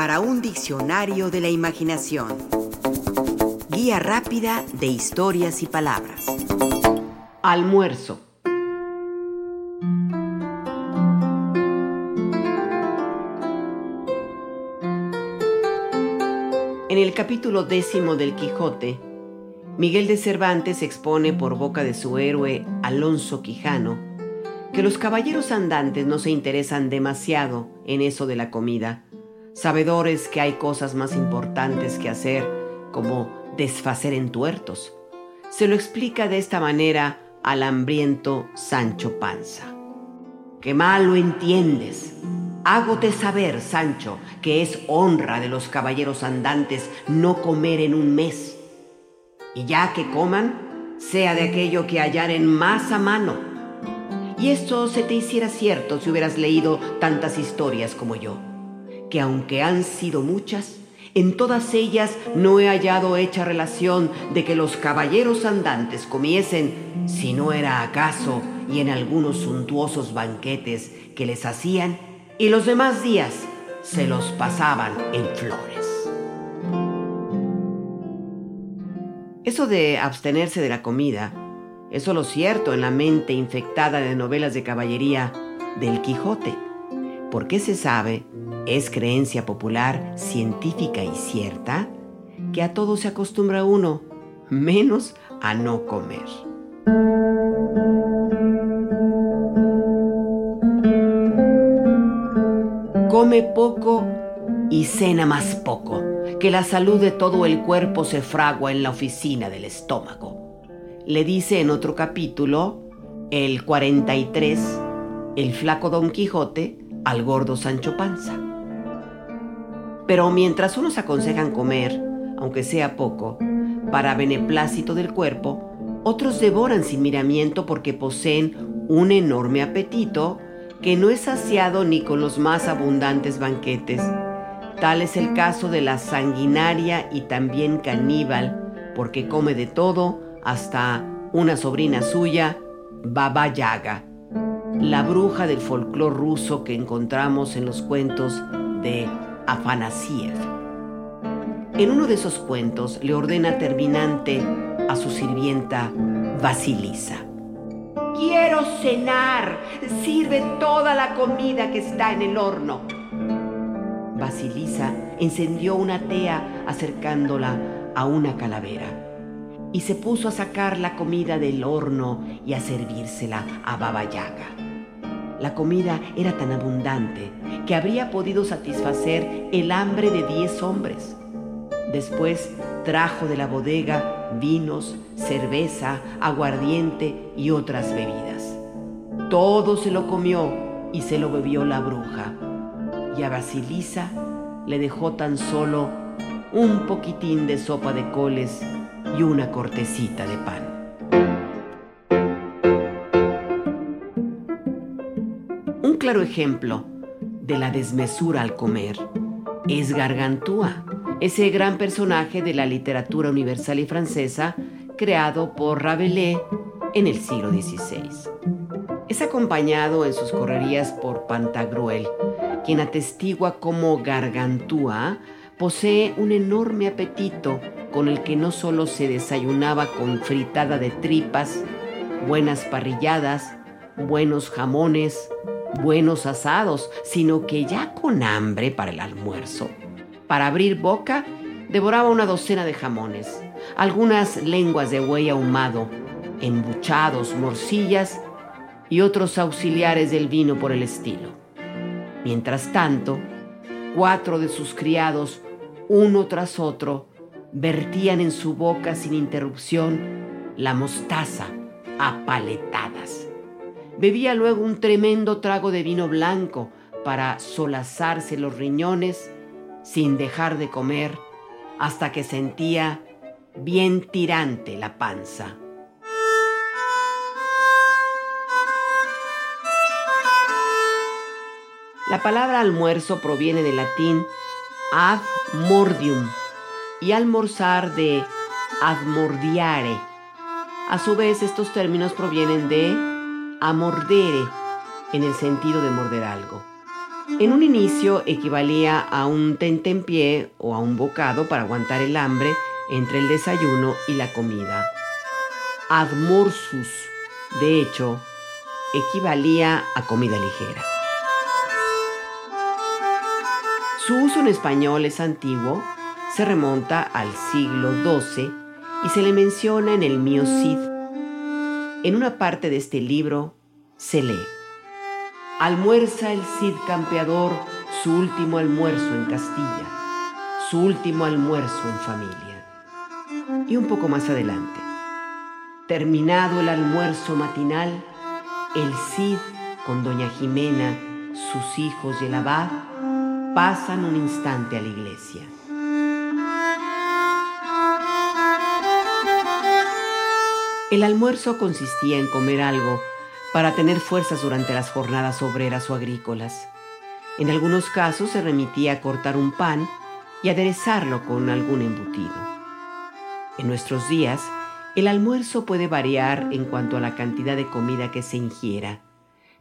para un diccionario de la imaginación. Guía rápida de historias y palabras. Almuerzo. En el capítulo décimo del Quijote, Miguel de Cervantes expone por boca de su héroe Alonso Quijano que los caballeros andantes no se interesan demasiado en eso de la comida, sabedores que hay cosas más importantes que hacer, como desfacer en tuertos. Se lo explica de esta manera al hambriento Sancho Panza. ¡Qué mal lo entiendes! Hágote saber, Sancho, que es honra de los caballeros andantes no comer en un mes. Y ya que coman, sea de aquello que hallaren más a mano y esto se te hiciera cierto si hubieras leído tantas historias como yo, que aunque han sido muchas, en todas ellas no he hallado hecha relación de que los caballeros andantes comiesen, si no era acaso y en algunos suntuosos banquetes que les hacían, y los demás días se los pasaban en flores. Eso de abstenerse de la comida es solo cierto en la mente infectada de novelas de caballería del Quijote, porque se sabe, es creencia popular, científica y cierta, que a todo se acostumbra uno, menos a no comer. Come poco y cena más poco, que la salud de todo el cuerpo se fragua en la oficina del estómago le dice en otro capítulo, el 43, el flaco Don Quijote al gordo Sancho Panza. Pero mientras unos aconsejan comer, aunque sea poco, para beneplácito del cuerpo, otros devoran sin miramiento porque poseen un enorme apetito que no es saciado ni con los más abundantes banquetes. Tal es el caso de la sanguinaria y también caníbal, porque come de todo, hasta una sobrina suya, Baba Yaga, la bruja del folclore ruso que encontramos en los cuentos de Afanasiev. En uno de esos cuentos le ordena terminante a su sirvienta Vasilisa. Quiero cenar. Sirve toda la comida que está en el horno. Vasilisa encendió una tea acercándola a una calavera y se puso a sacar la comida del horno y a servírsela a Baba Yaga. La comida era tan abundante que habría podido satisfacer el hambre de diez hombres. Después trajo de la bodega vinos, cerveza, aguardiente y otras bebidas. Todo se lo comió y se lo bebió la bruja. Y a Basilisa le dejó tan solo un poquitín de sopa de coles y una cortecita de pan. Un claro ejemplo de la desmesura al comer es Gargantúa, ese gran personaje de la literatura universal y francesa creado por Rabelais en el siglo XVI. Es acompañado en sus correrías por Pantagruel, quien atestigua cómo Gargantúa posee un enorme apetito con el que no solo se desayunaba con fritada de tripas, buenas parrilladas, buenos jamones, buenos asados, sino que ya con hambre para el almuerzo. Para abrir boca, devoraba una docena de jamones, algunas lenguas de buey ahumado, embuchados, morcillas y otros auxiliares del vino por el estilo. Mientras tanto, cuatro de sus criados uno tras otro, vertían en su boca sin interrupción la mostaza a paletadas. Bebía luego un tremendo trago de vino blanco para solazarse los riñones sin dejar de comer hasta que sentía bien tirante la panza. La palabra almuerzo proviene del latín ad mordium y almorzar de admordiare. A su vez, estos términos provienen de amordere en el sentido de morder algo. En un inicio equivalía a un tentempié o a un bocado para aguantar el hambre entre el desayuno y la comida. Admorsus, de hecho, equivalía a comida ligera. Su uso en español es antiguo, se remonta al siglo XII y se le menciona en el Mío Cid. En una parte de este libro se lee, Almuerza el Cid campeador su último almuerzo en Castilla, su último almuerzo en familia. Y un poco más adelante, terminado el almuerzo matinal, el Cid con doña Jimena, sus hijos y el abad pasan un instante a la iglesia. El almuerzo consistía en comer algo para tener fuerzas durante las jornadas obreras o agrícolas. En algunos casos se remitía a cortar un pan y aderezarlo con algún embutido. En nuestros días, el almuerzo puede variar en cuanto a la cantidad de comida que se ingiera,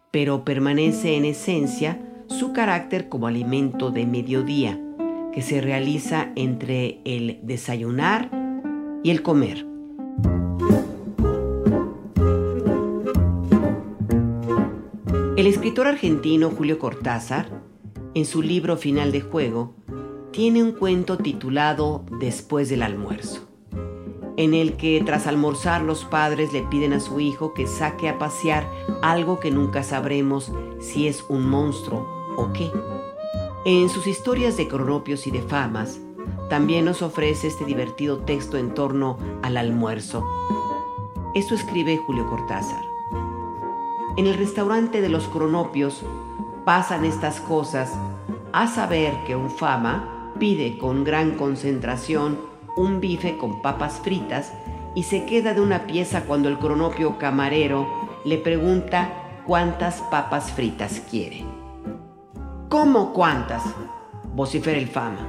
pero permanece en esencia su carácter como alimento de mediodía, que se realiza entre el desayunar y el comer. El escritor argentino Julio Cortázar, en su libro Final de Juego, tiene un cuento titulado Después del almuerzo, en el que tras almorzar los padres le piden a su hijo que saque a pasear algo que nunca sabremos si es un monstruo o qué. En sus historias de cronopios y de famas, también nos ofrece este divertido texto en torno al almuerzo. Esto escribe Julio Cortázar. En el restaurante de los cronopios pasan estas cosas, a saber que un fama pide con gran concentración un bife con papas fritas y se queda de una pieza cuando el cronopio camarero le pregunta cuántas papas fritas quiere. ¿Cómo cuántas? vocifera el fama.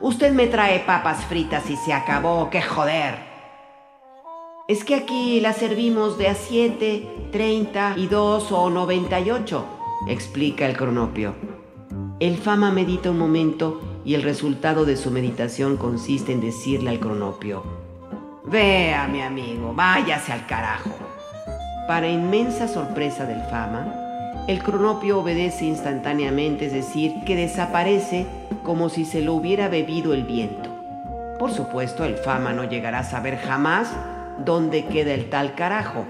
Usted me trae papas fritas y se acabó, qué joder. Es que aquí las servimos de a 7, 32 o 98, explica el cronopio. El fama medita un momento y el resultado de su meditación consiste en decirle al cronopio, Vea, mi amigo, váyase al carajo. Para inmensa sorpresa del fama, el cronopio obedece instantáneamente, es decir, que desaparece como si se lo hubiera bebido el viento. Por supuesto, el fama no llegará a saber jamás dónde queda el tal carajo.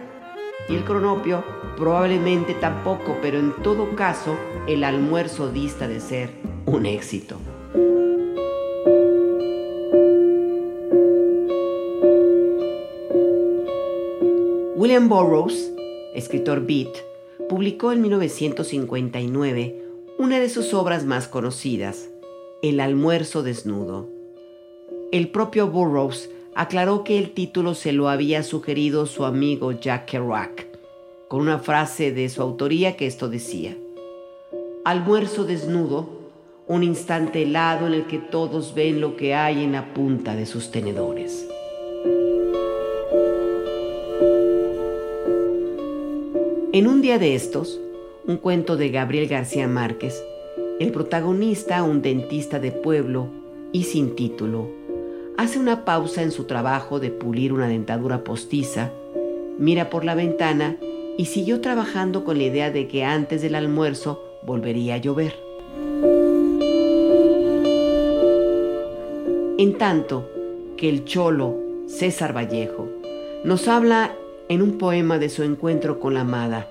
Y el cronopio probablemente tampoco, pero en todo caso, el almuerzo dista de ser un éxito. William Burroughs, escritor beat, publicó en 1959 una de sus obras más conocidas, El almuerzo desnudo. El propio Burroughs aclaró que el título se lo había sugerido su amigo Jack Kerouac, con una frase de su autoría que esto decía, Almuerzo desnudo, un instante helado en el que todos ven lo que hay en la punta de sus tenedores. En un día de estos, un cuento de Gabriel García Márquez, el protagonista, un dentista de pueblo y sin título, hace una pausa en su trabajo de pulir una dentadura postiza, mira por la ventana y siguió trabajando con la idea de que antes del almuerzo volvería a llover. En tanto que el cholo César Vallejo nos habla en un poema de su encuentro con la amada.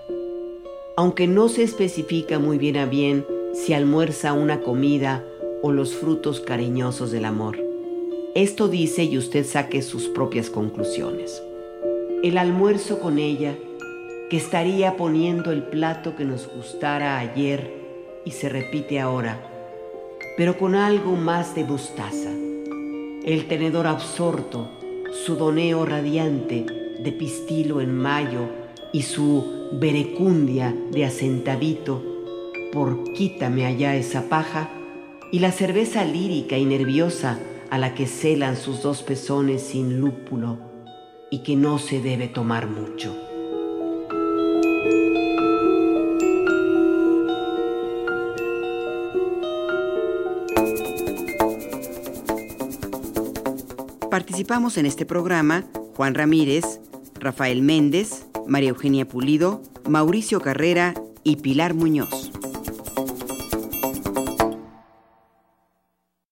Aunque no se especifica muy bien a bien si almuerza una comida o los frutos cariñosos del amor. Esto dice y usted saque sus propias conclusiones. El almuerzo con ella, que estaría poniendo el plato que nos gustara ayer y se repite ahora, pero con algo más de mostaza. El tenedor absorto, su doneo radiante, de pistilo en mayo y su verecundia de acentavito por quítame allá esa paja y la cerveza lírica y nerviosa a la que celan sus dos pezones sin lúpulo y que no se debe tomar mucho. Participamos en este programa Juan Ramírez, Rafael Méndez, María Eugenia Pulido, Mauricio Carrera y Pilar Muñoz.